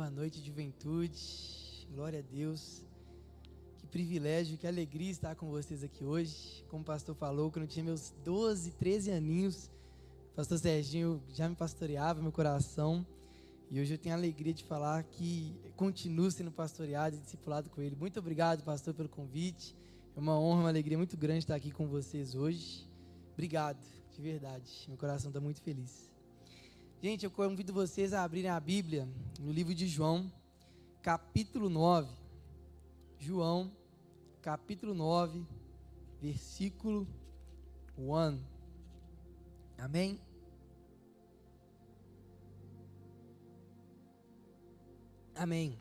Boa noite, juventude. Glória a Deus. Que privilégio, que alegria estar com vocês aqui hoje. Como o pastor falou, quando eu tinha meus 12, 13 aninhos, o pastor Serginho já me pastoreava meu coração. E hoje eu tenho a alegria de falar que continuo sendo pastoreado e discipulado com ele. Muito obrigado, pastor, pelo convite. É uma honra, uma alegria muito grande estar aqui com vocês hoje. Obrigado, de verdade. Meu coração está muito feliz. Gente, eu convido vocês a abrirem a Bíblia no livro de João, capítulo 9. João, capítulo 9, versículo 1. Amém? Amém.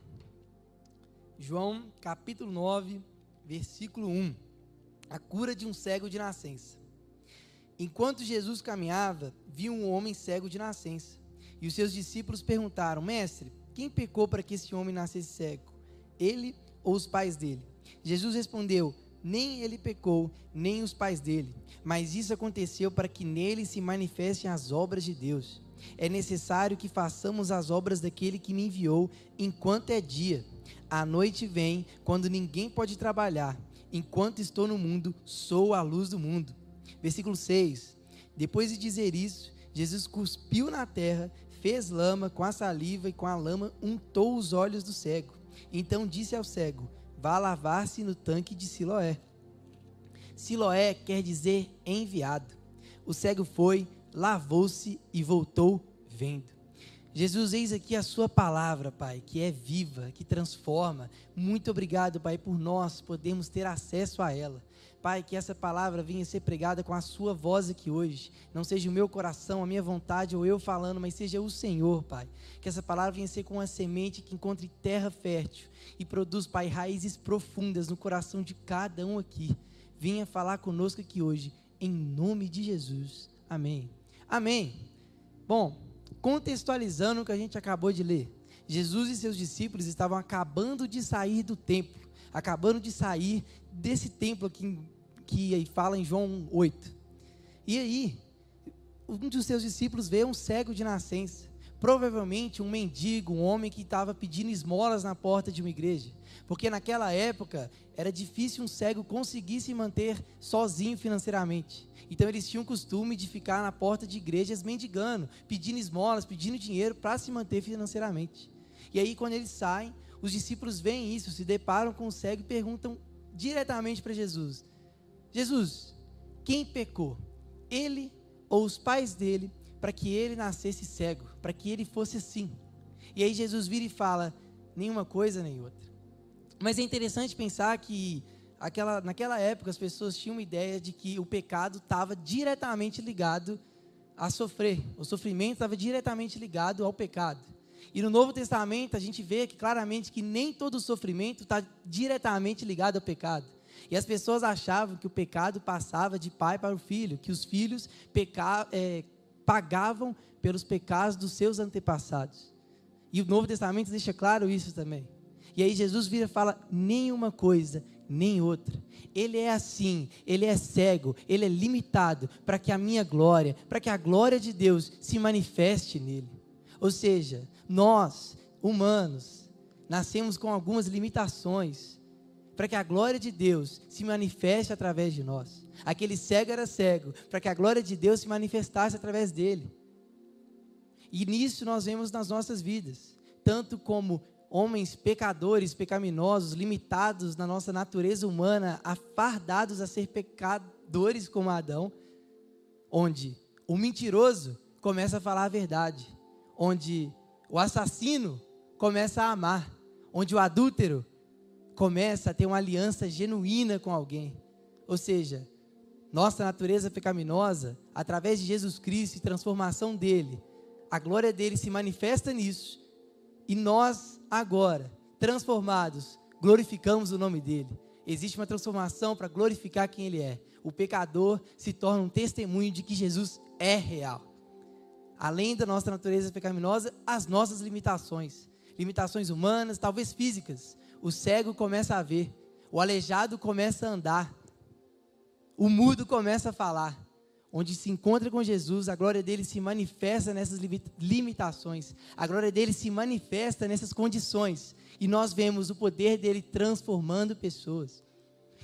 João, capítulo 9, versículo 1. A cura de um cego de nascença. Enquanto Jesus caminhava, viu um homem cego de nascença. E os seus discípulos perguntaram: Mestre, quem pecou para que esse homem nascesse cego? Ele ou os pais dele? Jesus respondeu: Nem ele pecou, nem os pais dele, mas isso aconteceu para que nele se manifestem as obras de Deus. É necessário que façamos as obras daquele que me enviou enquanto é dia. A noite vem, quando ninguém pode trabalhar. Enquanto estou no mundo, sou a luz do mundo. Versículo 6. Depois de dizer isso, Jesus cuspiu na terra, fez lama com a saliva e com a lama untou os olhos do cego. Então disse ao cego: Vá lavar-se no tanque de Siloé. Siloé quer dizer enviado. O cego foi, lavou-se e voltou vendo. Jesus, eis aqui a Sua palavra, Pai, que é viva, que transforma. Muito obrigado, Pai, por nós podermos ter acesso a ela. Pai, que essa palavra venha ser pregada com a Sua voz aqui hoje. Não seja o meu coração, a minha vontade ou eu falando, mas seja o Senhor, Pai. Que essa palavra venha ser com uma semente que encontre terra fértil e produz, Pai, raízes profundas no coração de cada um aqui. Venha falar conosco aqui hoje, em nome de Jesus. Amém. Amém. Bom, contextualizando o que a gente acabou de ler, Jesus e seus discípulos estavam acabando de sair do templo, acabando de sair desse templo aqui, que fala em João 8. E aí, um dos seus discípulos vê um cego de nascença, provavelmente um mendigo, um homem que estava pedindo esmolas na porta de uma igreja, porque naquela época era difícil um cego conseguir se manter sozinho financeiramente. Então eles tinham o costume de ficar na porta de igrejas mendigando, pedindo esmolas, pedindo dinheiro para se manter financeiramente. E aí quando eles saem, os discípulos veem isso, se deparam com o cego e perguntam diretamente para Jesus: Jesus, quem pecou? Ele ou os pais dele para que ele nascesse cego, para que ele fosse assim? E aí Jesus vira e fala: nenhuma coisa nem outra. Mas é interessante pensar que aquela, naquela época as pessoas tinham uma ideia de que o pecado estava diretamente ligado a sofrer. O sofrimento estava diretamente ligado ao pecado. E no Novo Testamento a gente vê que claramente que nem todo sofrimento está diretamente ligado ao pecado. E as pessoas achavam que o pecado passava de pai para o filho, que os filhos peca, é, pagavam pelos pecados dos seus antepassados. E o Novo Testamento deixa claro isso também. E aí Jesus vira e fala: nenhuma coisa nem outra. Ele é assim, ele é cego, ele é limitado para que a minha glória, para que a glória de Deus se manifeste nele. Ou seja, nós, humanos, nascemos com algumas limitações para que a glória de Deus se manifeste através de nós. Aquele cego era cego para que a glória de Deus se manifestasse através dele. E nisso nós vemos nas nossas vidas, tanto como homens pecadores, pecaminosos, limitados na nossa natureza humana, afardados a ser pecadores como Adão, onde o mentiroso começa a falar a verdade, onde o assassino começa a amar, onde o adúltero começa a ter uma aliança genuína com alguém. Ou seja, nossa natureza pecaminosa, através de Jesus Cristo e transformação dele, a glória dele se manifesta nisso e nós, agora, transformados, glorificamos o nome dele. Existe uma transformação para glorificar quem ele é. O pecador se torna um testemunho de que Jesus é real. Além da nossa natureza pecaminosa, as nossas limitações. Limitações humanas, talvez físicas. O cego começa a ver, o aleijado começa a andar, o mudo começa a falar, onde se encontra com Jesus, a glória dele se manifesta nessas limitações, a glória dele se manifesta nessas condições, e nós vemos o poder dele transformando pessoas.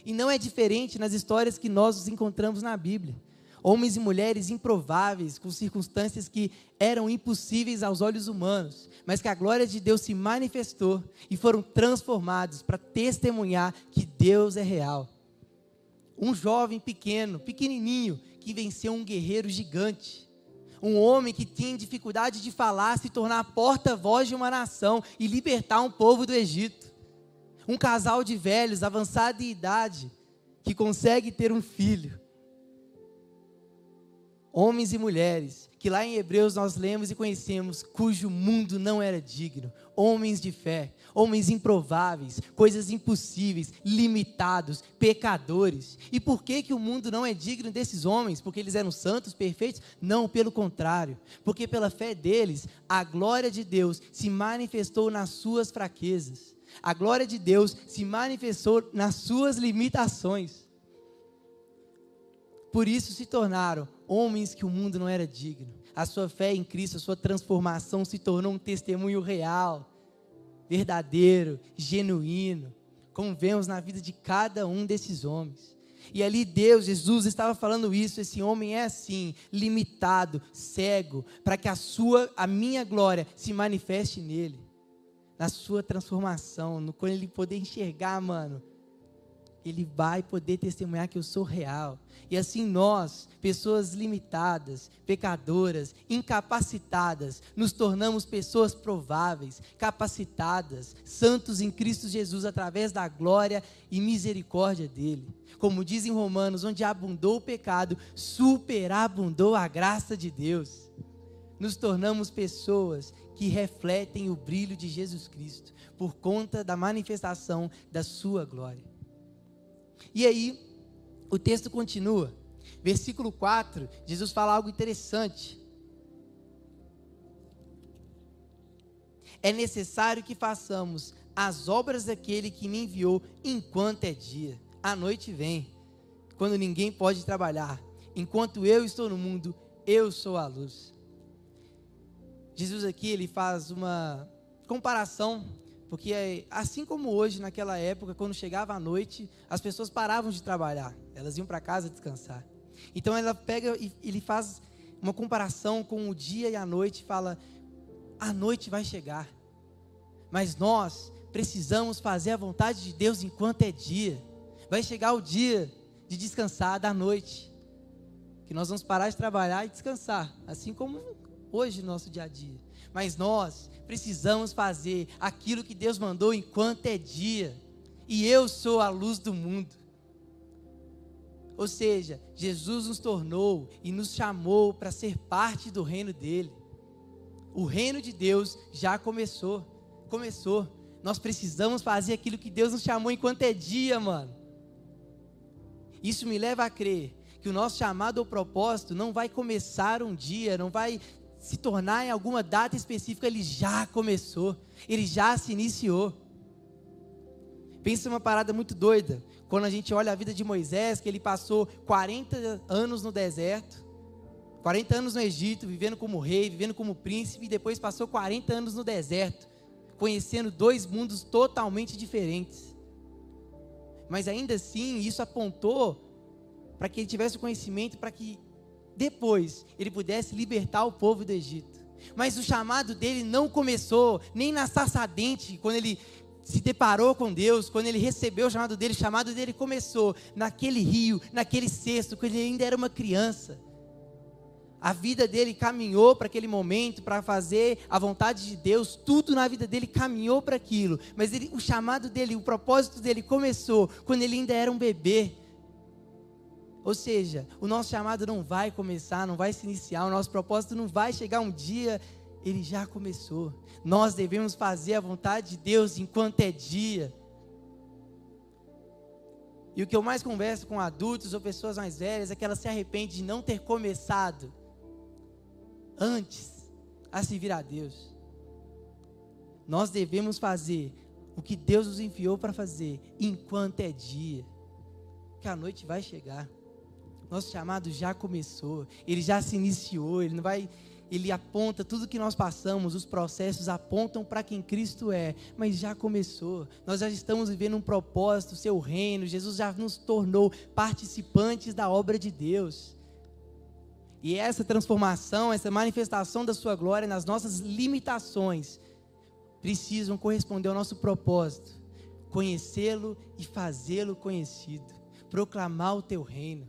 E não é diferente nas histórias que nós nos encontramos na Bíblia. Homens e mulheres improváveis, com circunstâncias que eram impossíveis aos olhos humanos, mas que a glória de Deus se manifestou e foram transformados para testemunhar que Deus é real. Um jovem pequeno, pequenininho, que venceu um guerreiro gigante. Um homem que tinha dificuldade de falar, se tornar porta-voz de uma nação e libertar um povo do Egito. Um casal de velhos, avançado em idade, que consegue ter um filho. Homens e mulheres que lá em Hebreus nós lemos e conhecemos, cujo mundo não era digno, homens de fé, homens improváveis, coisas impossíveis, limitados, pecadores. E por que que o mundo não é digno desses homens? Porque eles eram santos, perfeitos? Não, pelo contrário, porque pela fé deles, a glória de Deus se manifestou nas suas fraquezas. A glória de Deus se manifestou nas suas limitações. Por isso se tornaram homens que o mundo não era digno. A sua fé em Cristo, a sua transformação se tornou um testemunho real, verdadeiro, genuíno, como vemos na vida de cada um desses homens. E ali Deus, Jesus estava falando isso, esse homem é assim, limitado, cego, para que a sua, a minha glória se manifeste nele. Na sua transformação, no quando ele poder enxergar, mano, ele vai poder testemunhar que eu sou real. E assim nós, pessoas limitadas, pecadoras, incapacitadas, nos tornamos pessoas prováveis, capacitadas, santos em Cristo Jesus através da glória e misericórdia dele. Como diz em Romanos, onde abundou o pecado, superabundou a graça de Deus. Nos tornamos pessoas que refletem o brilho de Jesus Cristo por conta da manifestação da sua glória. E aí, o texto continua. Versículo 4, Jesus fala algo interessante. É necessário que façamos as obras daquele que me enviou enquanto é dia. A noite vem, quando ninguém pode trabalhar. Enquanto eu estou no mundo, eu sou a luz. Jesus aqui ele faz uma comparação porque é, assim como hoje, naquela época, quando chegava a noite, as pessoas paravam de trabalhar, elas iam para casa descansar. Então ela pega e ele faz uma comparação com o dia e a noite, e fala: a noite vai chegar, mas nós precisamos fazer a vontade de Deus enquanto é dia. Vai chegar o dia de descansar da noite, que nós vamos parar de trabalhar e descansar, assim como hoje no nosso dia a dia. Mas nós precisamos fazer aquilo que Deus mandou enquanto é dia. E eu sou a luz do mundo. Ou seja, Jesus nos tornou e nos chamou para ser parte do reino dele. O reino de Deus já começou. Começou. Nós precisamos fazer aquilo que Deus nos chamou enquanto é dia, mano. Isso me leva a crer que o nosso chamado ou propósito não vai começar um dia, não vai se tornar em alguma data específica, ele já começou, ele já se iniciou. Pensa uma parada muito doida. Quando a gente olha a vida de Moisés, que ele passou 40 anos no deserto, 40 anos no Egito, vivendo como rei, vivendo como príncipe, e depois passou 40 anos no deserto, conhecendo dois mundos totalmente diferentes. Mas ainda assim, isso apontou para que ele tivesse o conhecimento, para que depois ele pudesse libertar o povo do Egito. Mas o chamado dele não começou nem na sarça dente, quando ele se deparou com Deus, quando ele recebeu o chamado dele, o chamado dele começou naquele rio, naquele cesto, quando ele ainda era uma criança. A vida dele caminhou para aquele momento, para fazer a vontade de Deus, tudo na vida dele caminhou para aquilo. Mas ele, o chamado dele, o propósito dele começou quando ele ainda era um bebê, ou seja, o nosso chamado não vai começar, não vai se iniciar, o nosso propósito não vai chegar um dia, ele já começou. Nós devemos fazer a vontade de Deus enquanto é dia. E o que eu mais converso com adultos ou pessoas mais velhas é que elas se arrependem de não ter começado antes a servir a Deus. Nós devemos fazer o que Deus nos enviou para fazer enquanto é dia, que a noite vai chegar. Nosso chamado já começou, ele já se iniciou, ele não vai ele aponta tudo que nós passamos, os processos apontam para quem Cristo é, mas já começou. Nós já estamos vivendo um propósito, seu reino. Jesus já nos tornou participantes da obra de Deus. E essa transformação, essa manifestação da sua glória nas nossas limitações precisam corresponder ao nosso propósito: conhecê-lo e fazê-lo conhecido, proclamar o teu reino,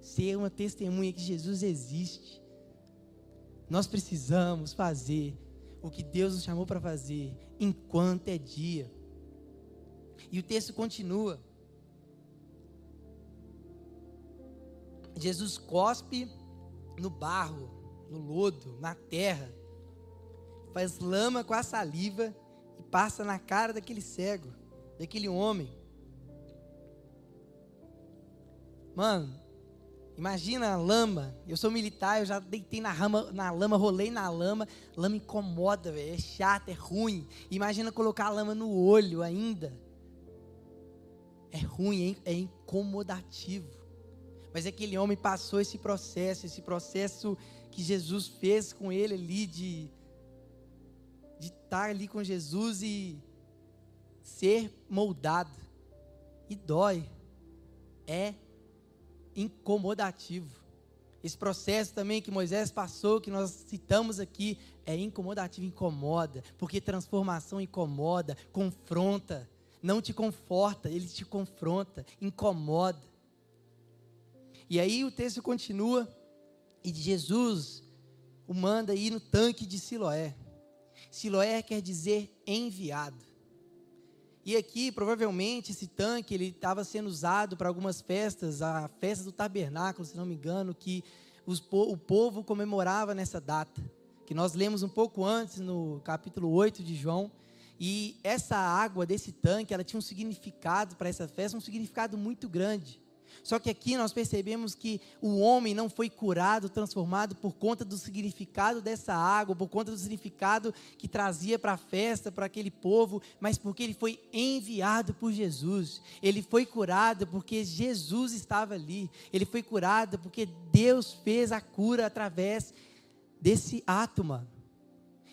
ser uma testemunha que Jesus existe. Nós precisamos fazer o que Deus nos chamou para fazer enquanto é dia. E o texto continua. Jesus cospe no barro, no lodo, na terra, faz lama com a saliva e passa na cara daquele cego, daquele homem. Mano, Imagina a lama. Eu sou militar, eu já deitei na, rama, na lama, rolei na lama. Lama incomoda, velho. É chato, é ruim. Imagina colocar a lama no olho ainda. É ruim, é incomodativo. Mas aquele homem passou esse processo, esse processo que Jesus fez com ele ali de de estar ali com Jesus e ser moldado. E dói. É incomodativo. Esse processo também que Moisés passou, que nós citamos aqui, é incomodativo, incomoda, porque transformação incomoda, confronta, não te conforta, ele te confronta, incomoda. E aí o texto continua, e Jesus o manda ir no tanque de Siloé. Siloé quer dizer enviado. E aqui, provavelmente, esse tanque ele estava sendo usado para algumas festas, a festa do tabernáculo, se não me engano, que os, o povo comemorava nessa data, que nós lemos um pouco antes no capítulo 8 de João. E essa água desse tanque, ela tinha um significado para essa festa, um significado muito grande. Só que aqui nós percebemos que o homem não foi curado, transformado por conta do significado dessa água, por conta do significado que trazia para a festa, para aquele povo, mas porque ele foi enviado por Jesus. Ele foi curado porque Jesus estava ali. Ele foi curado porque Deus fez a cura através desse ato, mano.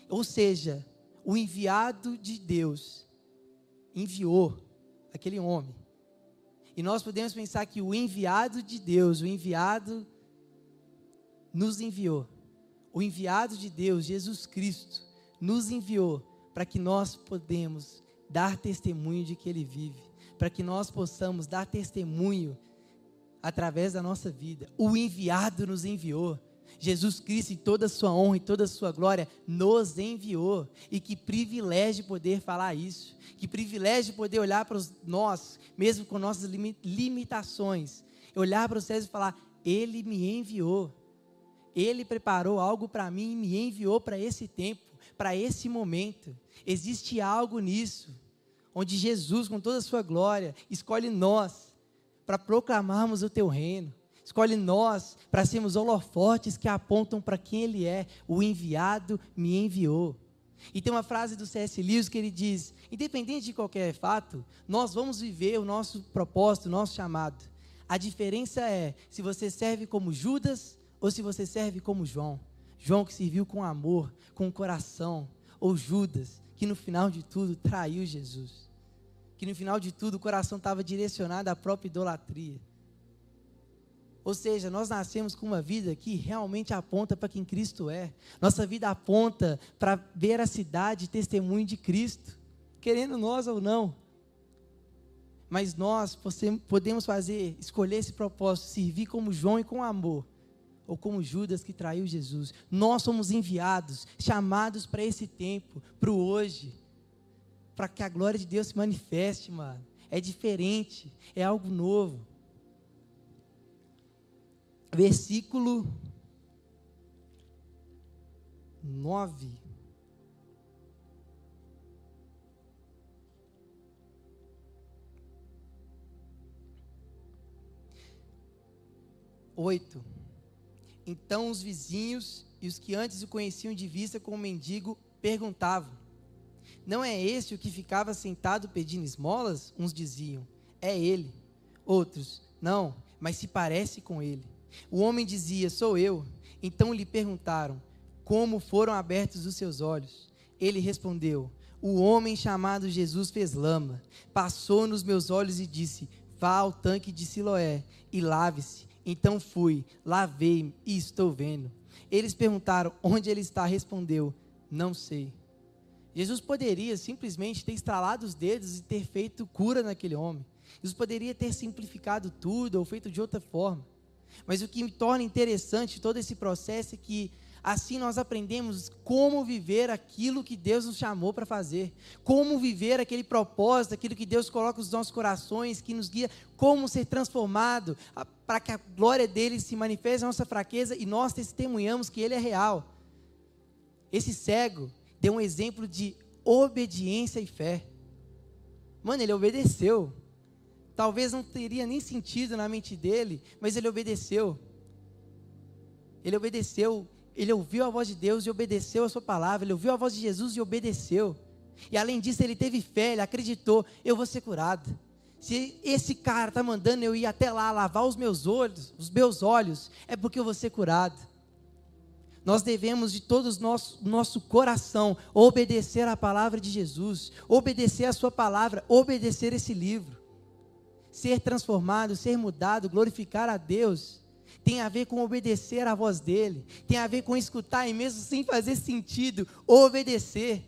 Ou seja, o enviado de Deus enviou aquele homem e nós podemos pensar que o enviado de Deus, o enviado, nos enviou. O enviado de Deus, Jesus Cristo, nos enviou para que nós podemos dar testemunho de que Ele vive, para que nós possamos dar testemunho através da nossa vida. O enviado nos enviou. Jesus Cristo, em toda a sua honra e toda a sua glória, nos enviou. E que privilégio poder falar isso. Que privilégio poder olhar para nós, mesmo com nossas limitações, olhar para céus e falar: Ele me enviou. Ele preparou algo para mim e me enviou para esse tempo, para esse momento. Existe algo nisso, onde Jesus, com toda a sua glória, escolhe nós para proclamarmos o teu reino escolhe nós para sermos holofotes que apontam para quem Ele é. O enviado me enviou. E tem uma frase do C.S. Lewis que ele diz: independente de qualquer fato, nós vamos viver o nosso propósito, o nosso chamado. A diferença é se você serve como Judas ou se você serve como João. João que serviu com amor, com coração, ou Judas que no final de tudo traiu Jesus. Que no final de tudo o coração estava direcionado à própria idolatria. Ou seja, nós nascemos com uma vida que realmente aponta para quem Cristo é. Nossa vida aponta para veracidade e testemunho de Cristo, querendo nós ou não. Mas nós podemos fazer, escolher esse propósito, servir como João e com amor, ou como Judas que traiu Jesus. Nós somos enviados, chamados para esse tempo, para o hoje, para que a glória de Deus se manifeste, mano. É diferente, é algo novo versículo 9. Oito. Então os vizinhos e os que antes o conheciam de vista como mendigo perguntavam: Não é este o que ficava sentado pedindo esmolas? Uns diziam: É ele. Outros: Não, mas se parece com ele. O homem dizia: Sou eu. Então lhe perguntaram: Como foram abertos os seus olhos? Ele respondeu: O homem chamado Jesus fez lama, passou nos meus olhos e disse: Vá ao tanque de Siloé e lave-se. Então fui, lavei-me e estou vendo. Eles perguntaram: Onde ele está? Respondeu: Não sei. Jesus poderia simplesmente ter estralado os dedos e ter feito cura naquele homem. Jesus poderia ter simplificado tudo ou feito de outra forma. Mas o que me torna interessante todo esse processo é que assim nós aprendemos como viver aquilo que Deus nos chamou para fazer, como viver aquele propósito, aquilo que Deus coloca nos nossos corações, que nos guia, como ser transformado, para que a glória dele se manifeste na nossa fraqueza e nós testemunhamos que ele é real. Esse cego deu um exemplo de obediência e fé. Mano, ele obedeceu. Talvez não teria nem sentido na mente dele, mas ele obedeceu. Ele obedeceu, ele ouviu a voz de Deus e obedeceu a sua palavra, ele ouviu a voz de Jesus e obedeceu. E além disso, ele teve fé, ele acreditou: eu vou ser curado. Se esse cara está mandando eu ir até lá lavar os meus olhos, os meus olhos, é porque eu vou ser curado. Nós devemos de todo o nosso, nosso coração obedecer a palavra de Jesus, obedecer a sua palavra, obedecer esse livro ser transformado, ser mudado, glorificar a Deus, tem a ver com obedecer à voz dele, tem a ver com escutar e mesmo sem fazer sentido, obedecer.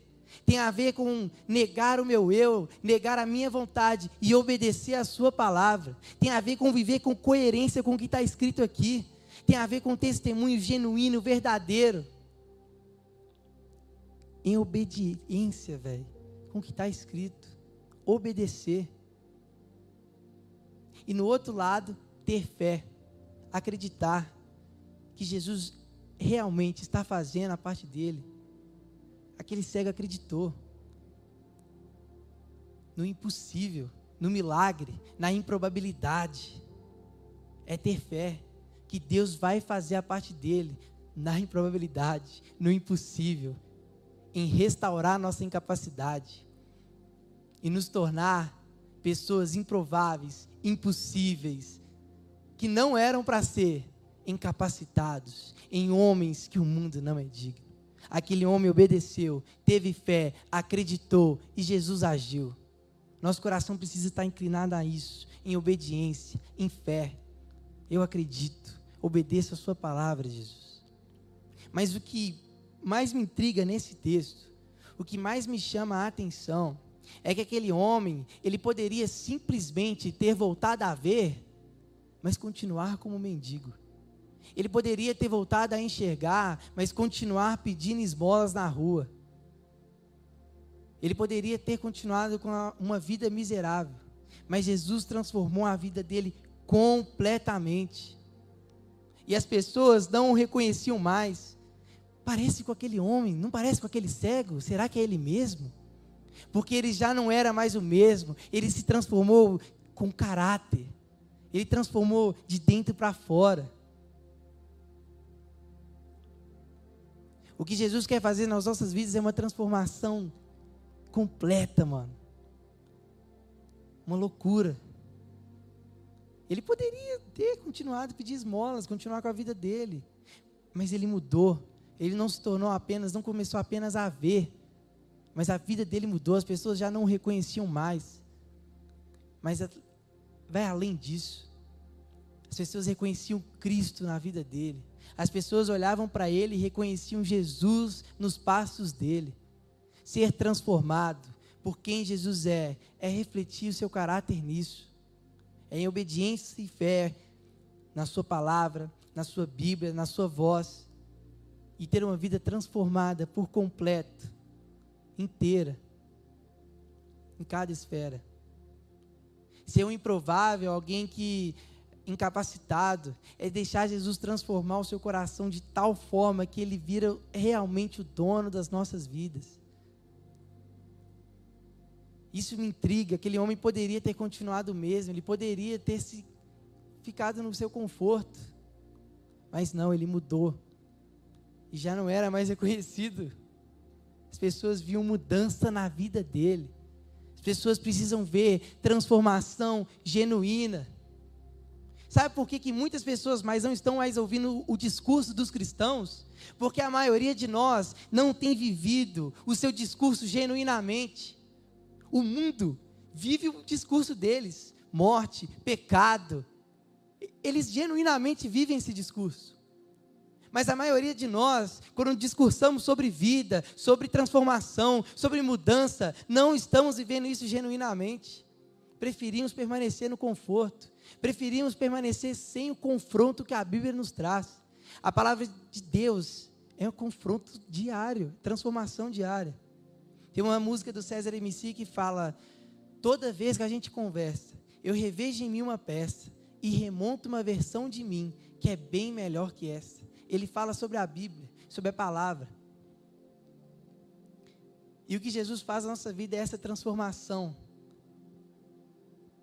Tem a ver com negar o meu eu, negar a minha vontade e obedecer a sua palavra. Tem a ver com viver com coerência com o que está escrito aqui. Tem a ver com testemunho genuíno, verdadeiro. Em obediência, velho, com o que está escrito. Obedecer. E no outro lado, ter fé, acreditar que Jesus realmente está fazendo a parte dele. Aquele cego acreditou no impossível, no milagre, na improbabilidade. É ter fé que Deus vai fazer a parte dele na improbabilidade, no impossível, em restaurar nossa incapacidade e nos tornar pessoas improváveis, impossíveis, que não eram para ser incapacitados em homens que o mundo não é digno. Aquele homem obedeceu, teve fé, acreditou e Jesus agiu. Nosso coração precisa estar inclinado a isso, em obediência, em fé. Eu acredito, obedeço a Sua palavra, Jesus. Mas o que mais me intriga nesse texto, o que mais me chama a atenção, é que aquele homem, ele poderia simplesmente ter voltado a ver, mas continuar como mendigo. Ele poderia ter voltado a enxergar, mas continuar pedindo esmolas na rua. Ele poderia ter continuado com uma vida miserável, mas Jesus transformou a vida dele completamente. E as pessoas não o reconheciam mais. Parece com aquele homem, não parece com aquele cego? Será que é ele mesmo? Porque ele já não era mais o mesmo, ele se transformou com caráter, ele transformou de dentro para fora. O que Jesus quer fazer nas nossas vidas é uma transformação completa, mano. Uma loucura. Ele poderia ter continuado a pedir esmolas, continuar com a vida dele, mas ele mudou. Ele não se tornou apenas, não começou apenas a ver, mas a vida dele mudou, as pessoas já não o reconheciam mais. Mas vai além disso. As pessoas reconheciam Cristo na vida dele. As pessoas olhavam para ele e reconheciam Jesus nos passos dele. Ser transformado por quem Jesus é, é refletir o seu caráter nisso. É em obediência e fé na sua palavra, na sua Bíblia, na sua voz. E ter uma vida transformada por completo inteira, em cada esfera. Ser um improvável, alguém que incapacitado, é deixar Jesus transformar o seu coração de tal forma que ele vira realmente o dono das nossas vidas. Isso me intriga. Aquele homem poderia ter continuado mesmo, ele poderia ter se ficado no seu conforto, mas não, ele mudou e já não era mais reconhecido. As pessoas viam mudança na vida dele. As pessoas precisam ver transformação genuína. Sabe por que, que muitas pessoas mais não estão mais ouvindo o discurso dos cristãos? Porque a maioria de nós não tem vivido o seu discurso genuinamente. O mundo vive o discurso deles: morte, pecado. Eles genuinamente vivem esse discurso. Mas a maioria de nós, quando discursamos sobre vida, sobre transformação, sobre mudança, não estamos vivendo isso genuinamente. Preferimos permanecer no conforto, preferimos permanecer sem o confronto que a Bíblia nos traz. A palavra de Deus é um confronto diário, transformação diária. Tem uma música do César MC que fala: toda vez que a gente conversa, eu revejo em mim uma peça e remonto uma versão de mim que é bem melhor que essa. Ele fala sobre a Bíblia, sobre a palavra. E o que Jesus faz na nossa vida é essa transformação,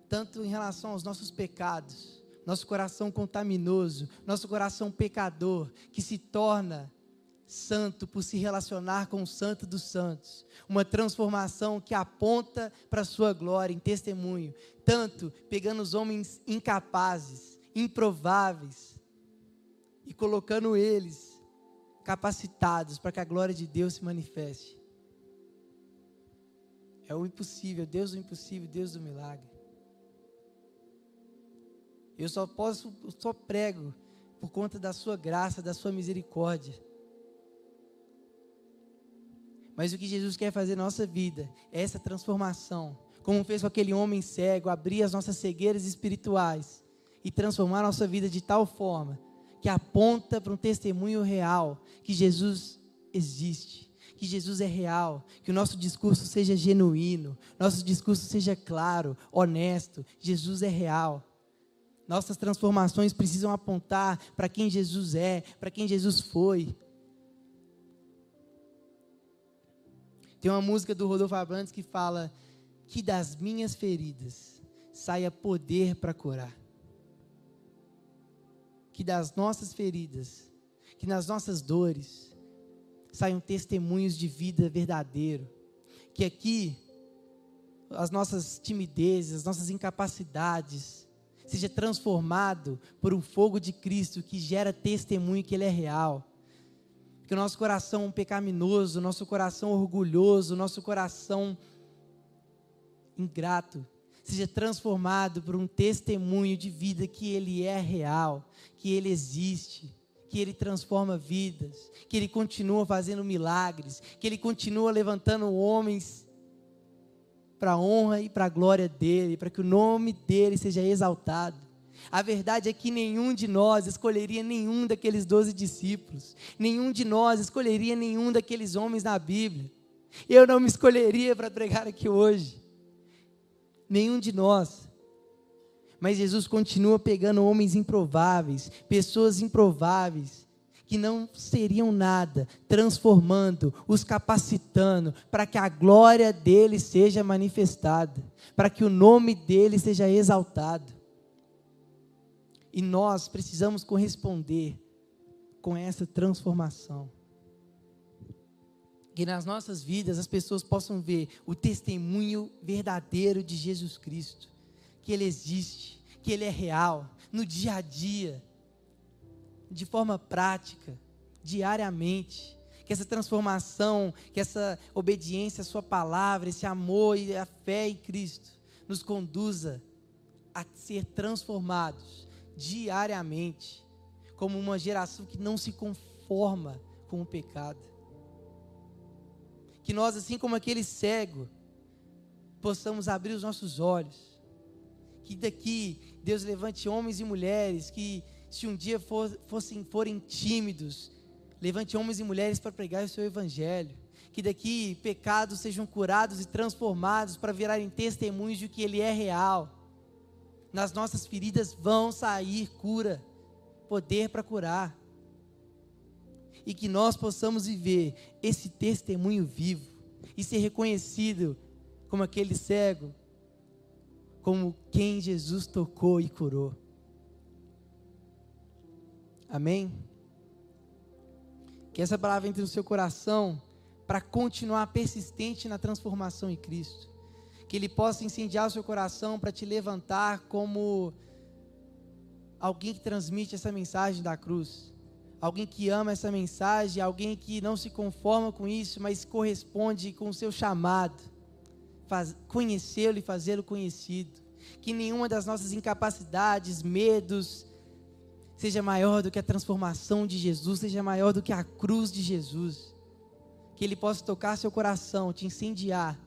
tanto em relação aos nossos pecados, nosso coração contaminoso, nosso coração pecador, que se torna santo por se relacionar com o santo dos santos. Uma transformação que aponta para a sua glória em testemunho, tanto pegando os homens incapazes, improváveis e colocando eles capacitados para que a glória de Deus se manifeste. É o impossível, Deus do impossível, Deus do milagre. Eu só posso, só prego por conta da sua graça, da sua misericórdia. Mas o que Jesus quer fazer na nossa vida é essa transformação. Como fez com aquele homem cego, abrir as nossas cegueiras espirituais e transformar a nossa vida de tal forma que aponta para um testemunho real que Jesus existe, que Jesus é real, que o nosso discurso seja genuíno, nosso discurso seja claro, honesto. Jesus é real. Nossas transformações precisam apontar para quem Jesus é, para quem Jesus foi. Tem uma música do Rodolfo Abrantes que fala que das minhas feridas saia poder para curar. Que das nossas feridas, que nas nossas dores saiam testemunhos de vida verdadeiro. Que aqui as nossas timidezes, as nossas incapacidades seja transformado por um fogo de Cristo que gera testemunho que ele é real que o nosso coração pecaminoso, nosso coração orgulhoso, nosso coração ingrato, seja transformado por um testemunho de vida que Ele é real, que Ele existe, que Ele transforma vidas, que Ele continua fazendo milagres, que Ele continua levantando homens para a honra e para a glória dEle, para que o nome dEle seja exaltado. A verdade é que nenhum de nós escolheria nenhum daqueles doze discípulos, nenhum de nós escolheria nenhum daqueles homens na Bíblia. Eu não me escolheria para pregar aqui hoje, nenhum de nós. Mas Jesus continua pegando homens improváveis, pessoas improváveis, que não seriam nada, transformando, os capacitando para que a glória dele seja manifestada, para que o nome dele seja exaltado. E nós precisamos corresponder com essa transformação. Que nas nossas vidas as pessoas possam ver o testemunho verdadeiro de Jesus Cristo. Que Ele existe, que Ele é real, no dia a dia, de forma prática, diariamente. Que essa transformação, que essa obediência à Sua palavra, esse amor e a fé em Cristo nos conduza a ser transformados diariamente, como uma geração que não se conforma com o pecado. Que nós, assim como aquele cego, possamos abrir os nossos olhos. Que daqui Deus levante homens e mulheres que, se um dia for, fossem, forem tímidos, levante homens e mulheres para pregar o seu evangelho. Que daqui pecados sejam curados e transformados para virarem testemunhos de que Ele é real nas nossas feridas vão sair cura, poder para curar. E que nós possamos viver esse testemunho vivo e ser reconhecido como aquele cego, como quem Jesus tocou e curou. Amém? Que essa palavra entre no seu coração para continuar persistente na transformação em Cristo que Ele possa incendiar o seu coração para te levantar como alguém que transmite essa mensagem da cruz. Alguém que ama essa mensagem, alguém que não se conforma com isso, mas corresponde com o seu chamado. Conhecê-lo e fazê-lo conhecido. Que nenhuma das nossas incapacidades, medos, seja maior do que a transformação de Jesus, seja maior do que a cruz de Jesus. Que Ele possa tocar seu coração, te incendiar,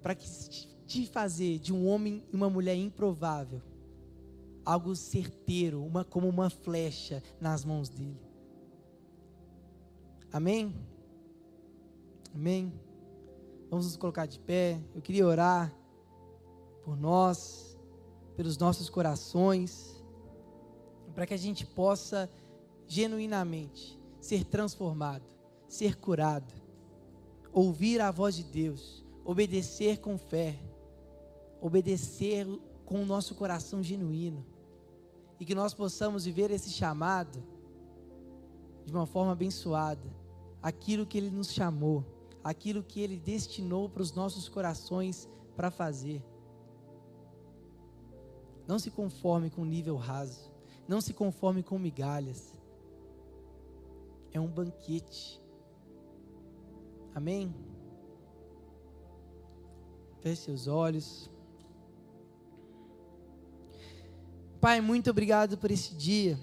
para que te fazer de um homem e uma mulher improvável algo certeiro, uma, como uma flecha nas mãos dele. Amém? Amém? Vamos nos colocar de pé. Eu queria orar por nós, pelos nossos corações, para que a gente possa genuinamente ser transformado, ser curado, ouvir a voz de Deus, obedecer com fé, obedecer com o nosso coração genuíno e que nós possamos viver esse chamado de uma forma abençoada, aquilo que Ele nos chamou, aquilo que Ele destinou para os nossos corações para fazer. Não se conforme com nível raso, não se conforme com migalhas. É um banquete. Amém? Feche seus olhos. Pai, muito obrigado por esse dia.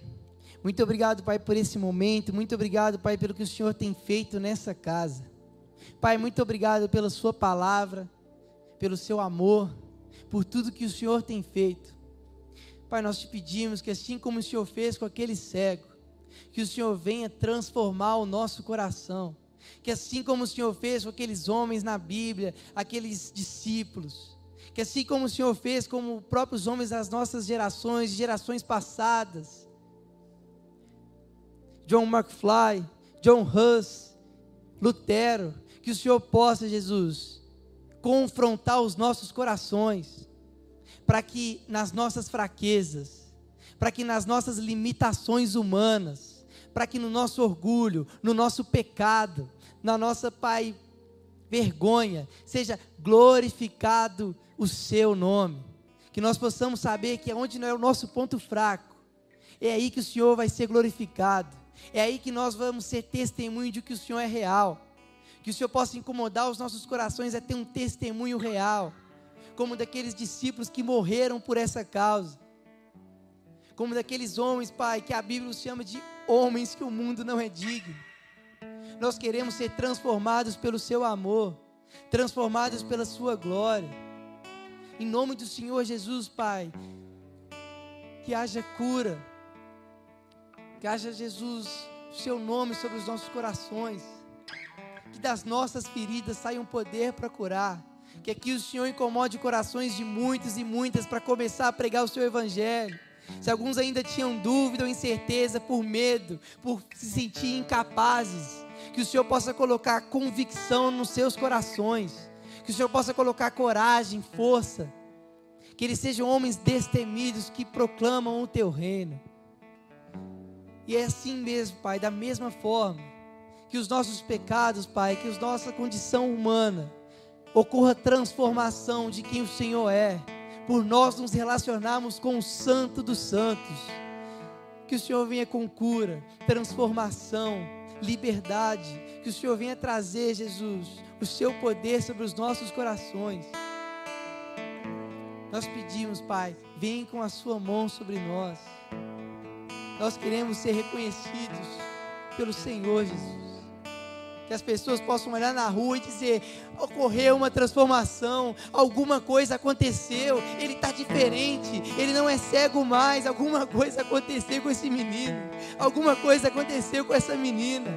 Muito obrigado, Pai, por esse momento. Muito obrigado, Pai, pelo que o Senhor tem feito nessa casa. Pai, muito obrigado pela Sua palavra, pelo Seu amor, por tudo que o Senhor tem feito. Pai, nós te pedimos que assim como o Senhor fez com aquele cego, que o Senhor venha transformar o nosso coração. Que assim como o Senhor fez com aqueles homens na Bíblia, aqueles discípulos, que assim como o Senhor fez com próprios homens das nossas gerações, gerações passadas, John McFly, John Huss, Lutero, que o Senhor possa, Jesus, confrontar os nossos corações, para que nas nossas fraquezas, para que nas nossas limitações humanas, para que no nosso orgulho, no nosso pecado, na nossa, Pai, vergonha, seja glorificado o seu nome. Que nós possamos saber que onde não é o nosso ponto fraco, é aí que o Senhor vai ser glorificado. É aí que nós vamos ser testemunho de que o Senhor é real. Que o Senhor possa incomodar os nossos corações a ter um testemunho real, como daqueles discípulos que morreram por essa causa. Como daqueles homens, Pai, que a Bíblia os chama de homens que o mundo não é digno. Nós queremos ser transformados pelo seu amor, transformados pela sua glória. Em nome do Senhor Jesus, Pai, que haja cura, que haja Jesus, o seu nome sobre os nossos corações, que das nossas feridas saia um poder para curar, que aqui o Senhor incomode corações de muitos e muitas para começar a pregar o seu evangelho. Se alguns ainda tinham dúvida ou incerteza por medo, por se sentir incapazes, que o Senhor possa colocar convicção nos seus corações que o Senhor possa colocar coragem, força, que eles sejam homens destemidos que proclamam o teu reino. E é assim mesmo, Pai, da mesma forma, que os nossos pecados, Pai, que a nossa condição humana, ocorra transformação de quem o Senhor é, por nós nos relacionarmos com o Santo dos Santos. Que o Senhor venha com cura, transformação, liberdade, que o Senhor venha trazer, Jesus, o seu poder sobre os nossos corações. Nós pedimos, Pai, vem com a sua mão sobre nós. Nós queremos ser reconhecidos pelo Senhor Jesus. Que as pessoas possam olhar na rua e dizer: ocorreu uma transformação, alguma coisa aconteceu, ele está diferente, ele não é cego mais. Alguma coisa aconteceu com esse menino, alguma coisa aconteceu com essa menina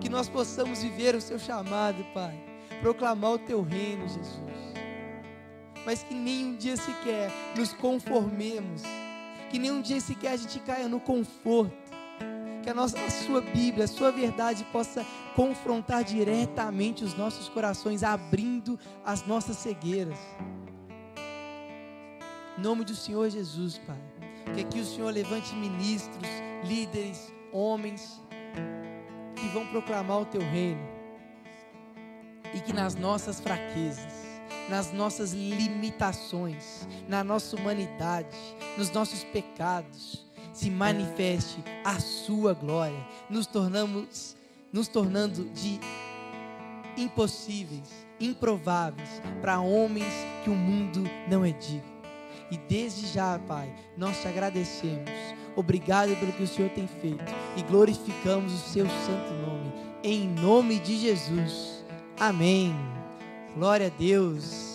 que nós possamos viver o seu chamado, Pai, proclamar o teu reino, Jesus. Mas que nenhum dia sequer nos conformemos, que nenhum dia sequer a gente caia no conforto, que a, nossa, a sua Bíblia, a sua verdade possa confrontar diretamente os nossos corações, abrindo as nossas cegueiras. Em nome do Senhor Jesus, Pai. Que aqui o Senhor levante ministros, líderes, homens, que vão proclamar o teu reino. E que nas nossas fraquezas, nas nossas limitações, na nossa humanidade, nos nossos pecados, se manifeste a sua glória, nos tornamos nos tornando de impossíveis, improváveis para homens que o mundo não é digno. E desde já, Pai, nós te agradecemos. Obrigado pelo que o Senhor tem feito e glorificamos o seu santo nome. Em nome de Jesus. Amém. Glória a Deus.